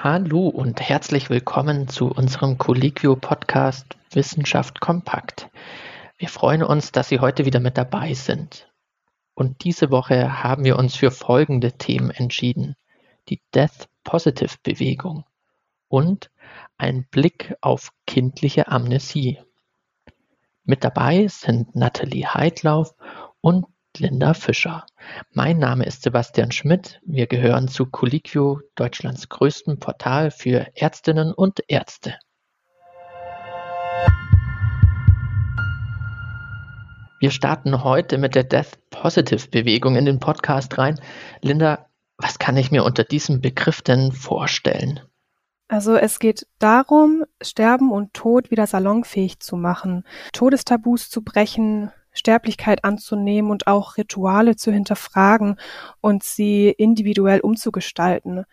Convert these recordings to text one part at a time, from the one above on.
Hallo und herzlich willkommen zu unserem Colliquio-Podcast Wissenschaft kompakt. Wir freuen uns, dass Sie heute wieder mit dabei sind. Und diese Woche haben wir uns für folgende Themen entschieden. Die Death Positive Bewegung und ein Blick auf kindliche Amnesie. Mit dabei sind Nathalie Heidlauf und Linda Fischer. Mein Name ist Sebastian Schmidt. Wir gehören zu Colliquio, Deutschlands größtem Portal für Ärztinnen und Ärzte. Wir starten heute mit der Death Positive Bewegung in den Podcast rein. Linda, was kann ich mir unter diesem Begriff denn vorstellen? Also es geht darum, Sterben und Tod wieder salonfähig zu machen, Todestabus zu brechen, Sterblichkeit anzunehmen und auch Rituale zu hinterfragen und sie individuell umzugestalten.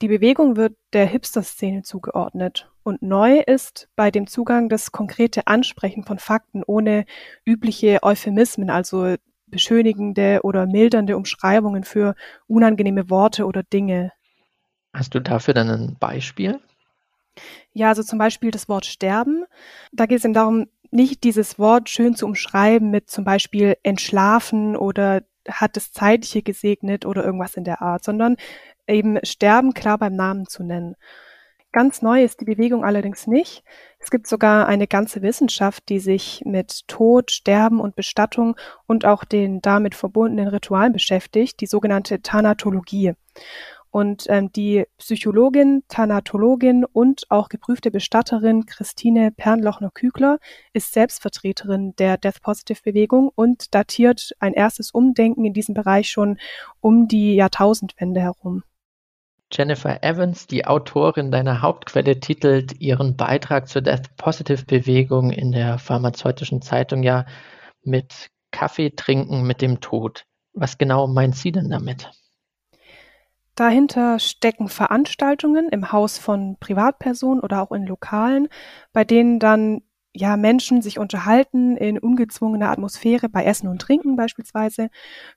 Die Bewegung wird der Hipster-Szene zugeordnet. Und neu ist bei dem Zugang das konkrete Ansprechen von Fakten ohne übliche Euphemismen, also beschönigende oder mildernde Umschreibungen für unangenehme Worte oder Dinge. Hast du dafür dann ein Beispiel? Ja, also zum Beispiel das Wort sterben. Da geht es eben darum, nicht dieses Wort schön zu umschreiben mit zum Beispiel entschlafen oder hat das Zeitliche gesegnet oder irgendwas in der Art, sondern eben Sterben klar beim Namen zu nennen. Ganz neu ist die Bewegung allerdings nicht. Es gibt sogar eine ganze Wissenschaft, die sich mit Tod, Sterben und Bestattung und auch den damit verbundenen Ritualen beschäftigt, die sogenannte Thanatologie. Und ähm, die Psychologin, Thanatologin und auch geprüfte Bestatterin Christine Pernlochner-Kügler ist Selbstvertreterin der Death Positive Bewegung und datiert ein erstes Umdenken in diesem Bereich schon um die Jahrtausendwende herum. Jennifer Evans, die Autorin deiner Hauptquelle, titelt ihren Beitrag zur Death Positive Bewegung in der pharmazeutischen Zeitung ja mit Kaffee trinken mit dem Tod. Was genau meint sie denn damit? Dahinter stecken Veranstaltungen im Haus von Privatpersonen oder auch in Lokalen, bei denen dann ja Menschen sich unterhalten in ungezwungener Atmosphäre bei Essen und Trinken beispielsweise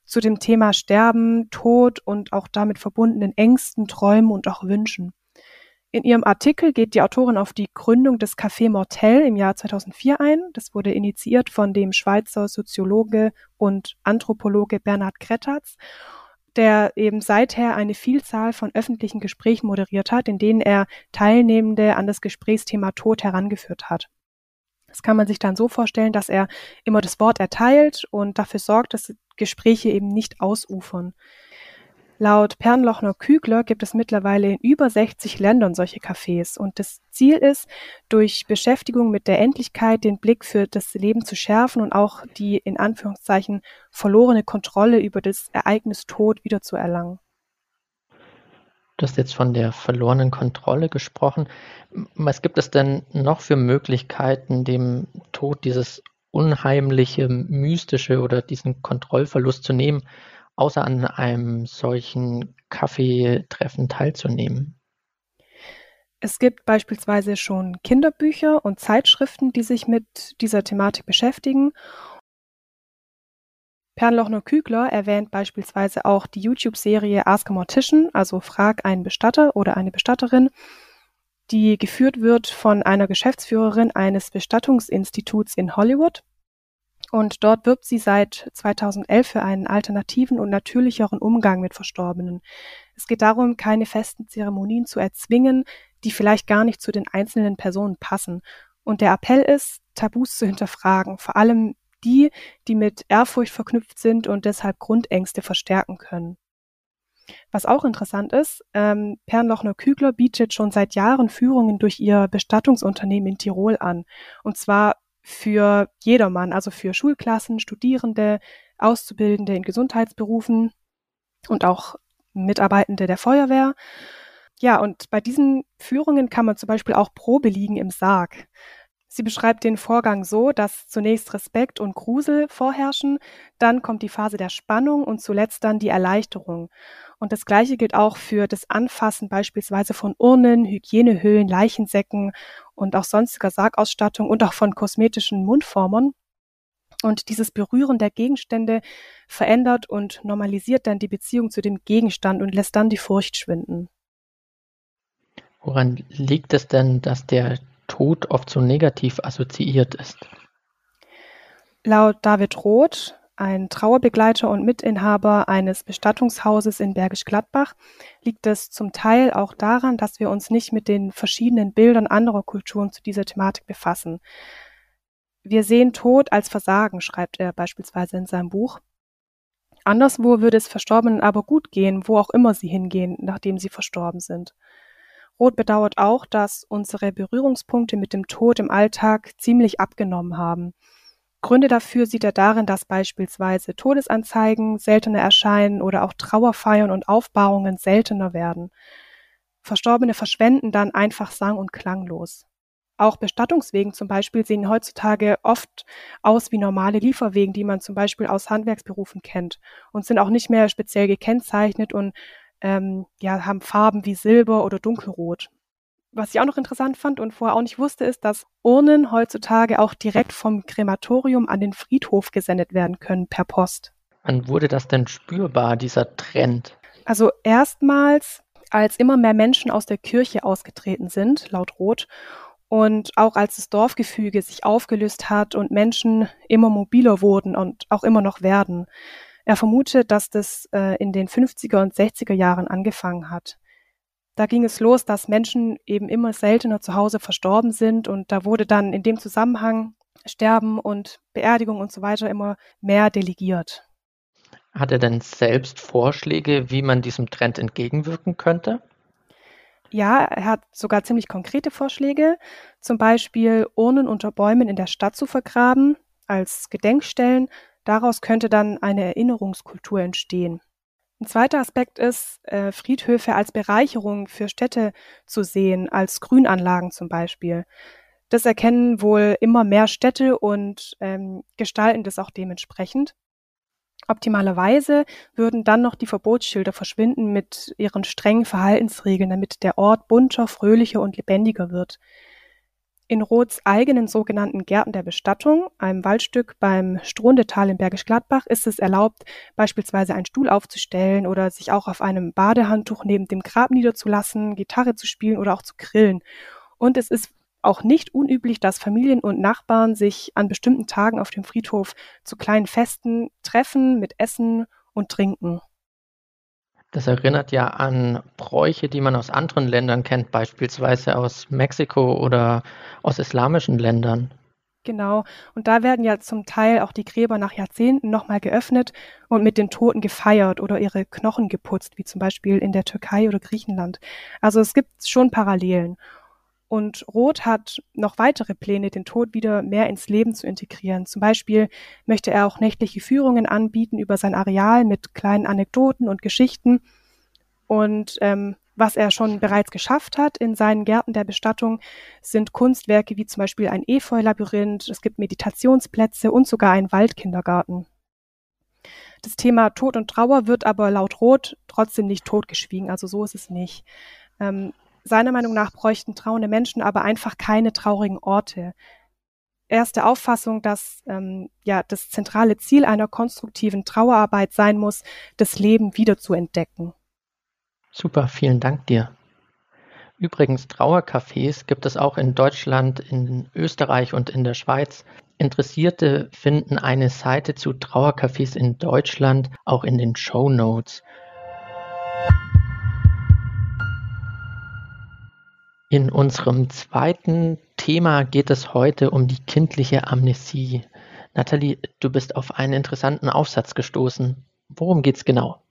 zu dem Thema Sterben, Tod und auch damit verbundenen Ängsten, Träumen und auch Wünschen. In ihrem Artikel geht die Autorin auf die Gründung des Café Mortel im Jahr 2004 ein. Das wurde initiiert von dem Schweizer Soziologe und Anthropologe Bernhard Krettatz der eben seither eine Vielzahl von öffentlichen Gesprächen moderiert hat, in denen er Teilnehmende an das Gesprächsthema Tod herangeführt hat. Das kann man sich dann so vorstellen, dass er immer das Wort erteilt und dafür sorgt, dass Gespräche eben nicht ausufern. Laut Pernlochner-Kügler gibt es mittlerweile in über 60 Ländern solche Cafés und das Ziel ist, durch Beschäftigung mit der Endlichkeit den Blick für das Leben zu schärfen und auch die in Anführungszeichen verlorene Kontrolle über das Ereignis Tod wiederzuerlangen. Du hast jetzt von der verlorenen Kontrolle gesprochen. Was gibt es denn noch für Möglichkeiten, dem Tod dieses unheimliche, mystische oder diesen Kontrollverlust zu nehmen? Außer an einem solchen Kaffeetreffen teilzunehmen? Es gibt beispielsweise schon Kinderbücher und Zeitschriften, die sich mit dieser Thematik beschäftigen. Pernlochner-Kügler erwähnt beispielsweise auch die YouTube-Serie Ask a Mortician, also Frag einen Bestatter oder eine Bestatterin, die geführt wird von einer Geschäftsführerin eines Bestattungsinstituts in Hollywood. Und dort wirbt sie seit 2011 für einen alternativen und natürlicheren Umgang mit Verstorbenen. Es geht darum, keine festen Zeremonien zu erzwingen, die vielleicht gar nicht zu den einzelnen Personen passen. Und der Appell ist, Tabus zu hinterfragen, vor allem die, die mit Ehrfurcht verknüpft sind und deshalb Grundängste verstärken können. Was auch interessant ist, ähm, Pernlochner-Kügler bietet schon seit Jahren Führungen durch ihr Bestattungsunternehmen in Tirol an. Und zwar für jedermann, also für Schulklassen, Studierende, Auszubildende in Gesundheitsberufen und auch Mitarbeitende der Feuerwehr. Ja, und bei diesen Führungen kann man zum Beispiel auch Probe liegen im Sarg. Sie beschreibt den Vorgang so, dass zunächst Respekt und Grusel vorherrschen, dann kommt die Phase der Spannung und zuletzt dann die Erleichterung. Und das Gleiche gilt auch für das Anfassen beispielsweise von Urnen, Hygienehüllen, Leichensäcken und auch sonstiger Sargausstattung und auch von kosmetischen Mundformern. Und dieses Berühren der Gegenstände verändert und normalisiert dann die Beziehung zu dem Gegenstand und lässt dann die Furcht schwinden. Woran liegt es denn, dass der Tod oft so negativ assoziiert ist? Laut David Roth, ein Trauerbegleiter und Mitinhaber eines Bestattungshauses in Bergisch Gladbach, liegt es zum Teil auch daran, dass wir uns nicht mit den verschiedenen Bildern anderer Kulturen zu dieser Thematik befassen. Wir sehen Tod als Versagen, schreibt er beispielsweise in seinem Buch. Anderswo würde es Verstorbenen aber gut gehen, wo auch immer sie hingehen, nachdem sie verstorben sind. Roth bedauert auch, dass unsere Berührungspunkte mit dem Tod im Alltag ziemlich abgenommen haben. Gründe dafür sieht er darin, dass beispielsweise Todesanzeigen seltener erscheinen oder auch Trauerfeiern und Aufbahrungen seltener werden. Verstorbene verschwenden dann einfach sang- und klanglos. Auch Bestattungswegen zum Beispiel sehen heutzutage oft aus wie normale Lieferwegen, die man zum Beispiel aus Handwerksberufen kennt und sind auch nicht mehr speziell gekennzeichnet und ähm, ja, haben Farben wie Silber oder Dunkelrot. Was ich auch noch interessant fand und vorher auch nicht wusste, ist, dass Urnen heutzutage auch direkt vom Krematorium an den Friedhof gesendet werden können per Post. Wann wurde das denn spürbar, dieser Trend? Also erstmals, als immer mehr Menschen aus der Kirche ausgetreten sind, laut Roth, und auch als das Dorfgefüge sich aufgelöst hat und Menschen immer mobiler wurden und auch immer noch werden. Er vermutet, dass das äh, in den 50er und 60er Jahren angefangen hat. Da ging es los, dass Menschen eben immer seltener zu Hause verstorben sind und da wurde dann in dem Zusammenhang Sterben und Beerdigung und so weiter immer mehr delegiert. Hat er denn selbst Vorschläge, wie man diesem Trend entgegenwirken könnte? Ja, er hat sogar ziemlich konkrete Vorschläge, zum Beispiel Urnen unter Bäumen in der Stadt zu vergraben als Gedenkstellen Daraus könnte dann eine Erinnerungskultur entstehen. Ein zweiter Aspekt ist, äh, Friedhöfe als Bereicherung für Städte zu sehen, als Grünanlagen zum Beispiel. Das erkennen wohl immer mehr Städte und ähm, gestalten das auch dementsprechend. Optimalerweise würden dann noch die Verbotsschilder verschwinden mit ihren strengen Verhaltensregeln, damit der Ort bunter, fröhlicher und lebendiger wird. In Roths eigenen sogenannten Gärten der Bestattung, einem Waldstück beim Strundetal in Bergisch Gladbach, ist es erlaubt, beispielsweise einen Stuhl aufzustellen oder sich auch auf einem Badehandtuch neben dem Grab niederzulassen, Gitarre zu spielen oder auch zu grillen. Und es ist auch nicht unüblich, dass Familien und Nachbarn sich an bestimmten Tagen auf dem Friedhof zu kleinen Festen treffen mit Essen und Trinken. Das erinnert ja an Bräuche, die man aus anderen Ländern kennt, beispielsweise aus Mexiko oder aus islamischen Ländern. Genau. Und da werden ja zum Teil auch die Gräber nach Jahrzehnten nochmal geöffnet und mit den Toten gefeiert oder ihre Knochen geputzt, wie zum Beispiel in der Türkei oder Griechenland. Also es gibt schon Parallelen. Und Roth hat noch weitere Pläne, den Tod wieder mehr ins Leben zu integrieren. Zum Beispiel möchte er auch nächtliche Führungen anbieten über sein Areal mit kleinen Anekdoten und Geschichten. Und ähm, was er schon bereits geschafft hat in seinen Gärten der Bestattung, sind Kunstwerke wie zum Beispiel ein Efeu-Labyrinth, es gibt Meditationsplätze und sogar einen Waldkindergarten. Das Thema Tod und Trauer wird aber laut Roth trotzdem nicht totgeschwiegen, also so ist es nicht. Ähm, seiner Meinung nach bräuchten trauernde Menschen aber einfach keine traurigen Orte. Er ist der Auffassung, dass ähm, ja das zentrale Ziel einer konstruktiven Trauerarbeit sein muss, das Leben wieder zu entdecken. Super, vielen Dank dir. Übrigens, Trauercafés gibt es auch in Deutschland, in Österreich und in der Schweiz. Interessierte finden eine Seite zu Trauercafés in Deutschland auch in den Show Notes. In unserem zweiten Thema geht es heute um die kindliche Amnesie. Nathalie, du bist auf einen interessanten Aufsatz gestoßen. Worum geht's genau?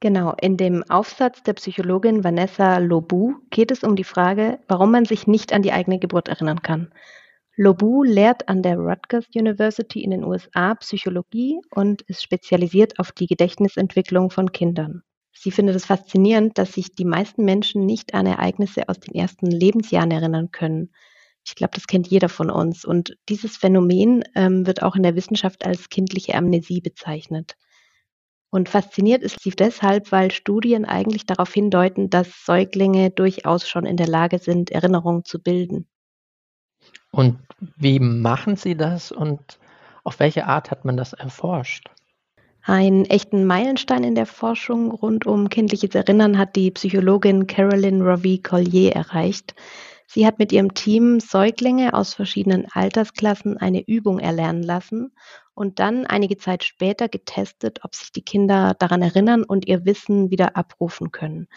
Genau, in dem Aufsatz der Psychologin Vanessa Lobu geht es um die Frage, warum man sich nicht an die eigene Geburt erinnern kann. Lobu lehrt an der Rutgers University in den USA Psychologie und ist spezialisiert auf die Gedächtnisentwicklung von Kindern. Sie findet es faszinierend, dass sich die meisten Menschen nicht an Ereignisse aus den ersten Lebensjahren erinnern können. Ich glaube, das kennt jeder von uns. Und dieses Phänomen ähm, wird auch in der Wissenschaft als kindliche Amnesie bezeichnet. Und fasziniert ist sie deshalb, weil Studien eigentlich darauf hindeuten, dass Säuglinge durchaus schon in der Lage sind, Erinnerungen zu bilden. Und wie machen sie das und auf welche Art hat man das erforscht? Einen echten Meilenstein in der Forschung rund um kindliches Erinnern hat die Psychologin Carolyn Rovi Collier erreicht. Sie hat mit ihrem Team Säuglinge aus verschiedenen Altersklassen eine Übung erlernen lassen und dann einige Zeit später getestet, ob sich die Kinder daran erinnern und ihr Wissen wieder abrufen können.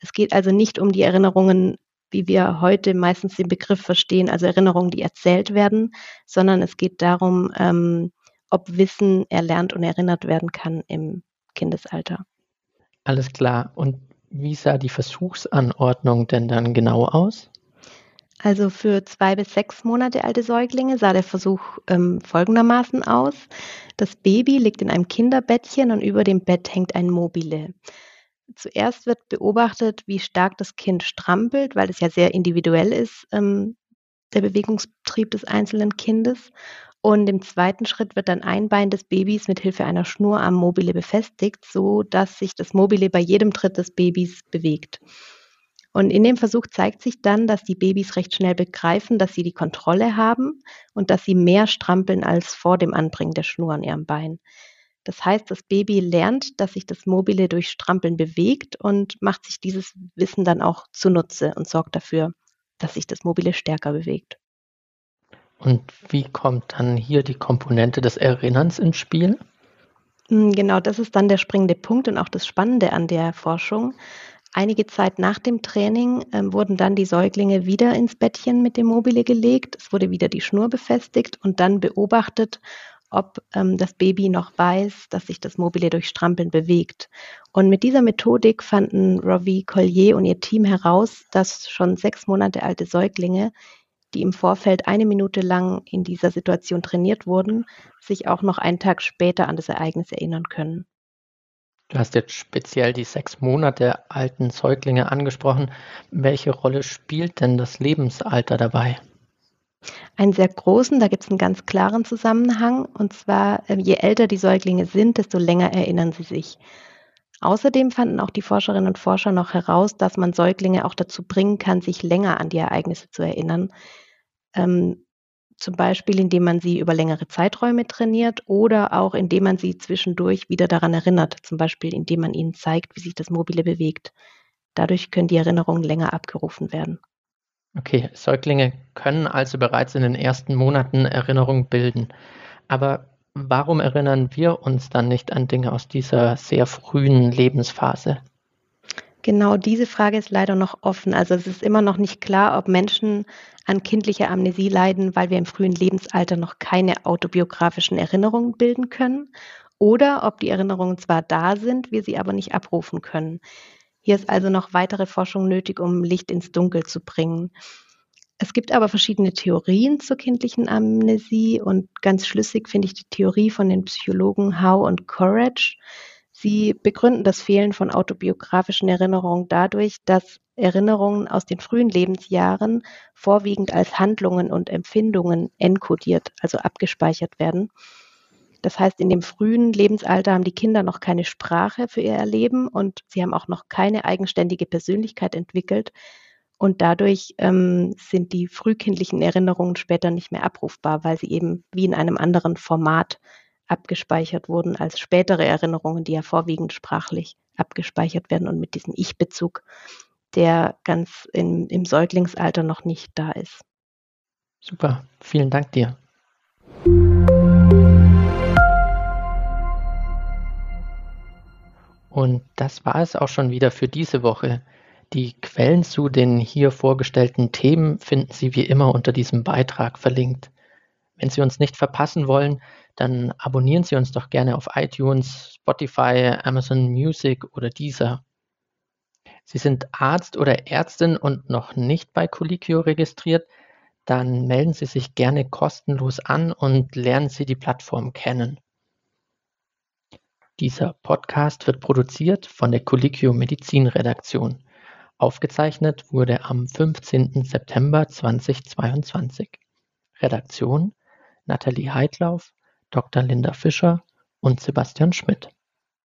Es geht also nicht um die Erinnerungen, wie wir heute meistens den Begriff verstehen, also Erinnerungen, die erzählt werden, sondern es geht darum, ähm, ob Wissen erlernt und erinnert werden kann im Kindesalter. Alles klar. Und wie sah die Versuchsanordnung denn dann genau aus? Also für zwei bis sechs Monate alte Säuglinge sah der Versuch ähm, folgendermaßen aus. Das Baby liegt in einem Kinderbettchen und über dem Bett hängt ein Mobile. Zuerst wird beobachtet, wie stark das Kind strampelt, weil es ja sehr individuell ist, ähm, der Bewegungstrieb des einzelnen Kindes. Und im zweiten Schritt wird dann ein Bein des Babys mit Hilfe einer Schnur am Mobile befestigt, so dass sich das Mobile bei jedem Tritt des Babys bewegt. Und in dem Versuch zeigt sich dann, dass die Babys recht schnell begreifen, dass sie die Kontrolle haben und dass sie mehr strampeln als vor dem Anbringen der Schnur an ihrem Bein. Das heißt, das Baby lernt, dass sich das Mobile durch Strampeln bewegt und macht sich dieses Wissen dann auch zunutze und sorgt dafür, dass sich das Mobile stärker bewegt. Und wie kommt dann hier die Komponente des Erinnerns ins Spiel? Hm, genau, das ist dann der springende Punkt und auch das Spannende an der Forschung. Einige Zeit nach dem Training ähm, wurden dann die Säuglinge wieder ins Bettchen mit dem Mobile gelegt. Es wurde wieder die Schnur befestigt und dann beobachtet, ob ähm, das Baby noch weiß, dass sich das Mobile durch Strampeln bewegt. Und mit dieser Methodik fanden Rovi Collier und ihr Team heraus, dass schon sechs Monate alte Säuglinge die im Vorfeld eine Minute lang in dieser Situation trainiert wurden, sich auch noch einen Tag später an das Ereignis erinnern können. Du hast jetzt speziell die sechs Monate alten Säuglinge angesprochen. Welche Rolle spielt denn das Lebensalter dabei? Einen sehr großen, da gibt es einen ganz klaren Zusammenhang. Und zwar, ähm, je älter die Säuglinge sind, desto länger erinnern sie sich. Außerdem fanden auch die Forscherinnen und Forscher noch heraus, dass man Säuglinge auch dazu bringen kann, sich länger an die Ereignisse zu erinnern. Ähm, zum Beispiel, indem man sie über längere Zeiträume trainiert oder auch indem man sie zwischendurch wieder daran erinnert. Zum Beispiel, indem man ihnen zeigt, wie sich das Mobile bewegt. Dadurch können die Erinnerungen länger abgerufen werden. Okay, Säuglinge können also bereits in den ersten Monaten Erinnerungen bilden. Aber Warum erinnern wir uns dann nicht an Dinge aus dieser sehr frühen Lebensphase? Genau diese Frage ist leider noch offen. Also es ist immer noch nicht klar, ob Menschen an kindlicher Amnesie leiden, weil wir im frühen Lebensalter noch keine autobiografischen Erinnerungen bilden können oder ob die Erinnerungen zwar da sind, wir sie aber nicht abrufen können. Hier ist also noch weitere Forschung nötig, um Licht ins Dunkel zu bringen. Es gibt aber verschiedene Theorien zur kindlichen Amnesie und ganz schlüssig finde ich die Theorie von den Psychologen Howe und Courage. Sie begründen das Fehlen von autobiografischen Erinnerungen dadurch, dass Erinnerungen aus den frühen Lebensjahren vorwiegend als Handlungen und Empfindungen enkodiert, also abgespeichert werden. Das heißt, in dem frühen Lebensalter haben die Kinder noch keine Sprache für ihr Erleben und sie haben auch noch keine eigenständige Persönlichkeit entwickelt, und dadurch ähm, sind die frühkindlichen Erinnerungen später nicht mehr abrufbar, weil sie eben wie in einem anderen Format abgespeichert wurden als spätere Erinnerungen, die ja vorwiegend sprachlich abgespeichert werden und mit diesem Ich-Bezug, der ganz in, im Säuglingsalter noch nicht da ist. Super, vielen Dank dir. Und das war es auch schon wieder für diese Woche. Die Quellen zu den hier vorgestellten Themen finden Sie wie immer unter diesem Beitrag verlinkt. Wenn Sie uns nicht verpassen wollen, dann abonnieren Sie uns doch gerne auf iTunes, Spotify, Amazon Music oder Deezer. Sie sind Arzt oder Ärztin und noch nicht bei Colliquio registriert, dann melden Sie sich gerne kostenlos an und lernen Sie die Plattform kennen. Dieser Podcast wird produziert von der Colliquio Medizin Redaktion. Aufgezeichnet wurde am 15. September 2022. Redaktion Nathalie Heidlauf, Dr. Linda Fischer und Sebastian Schmidt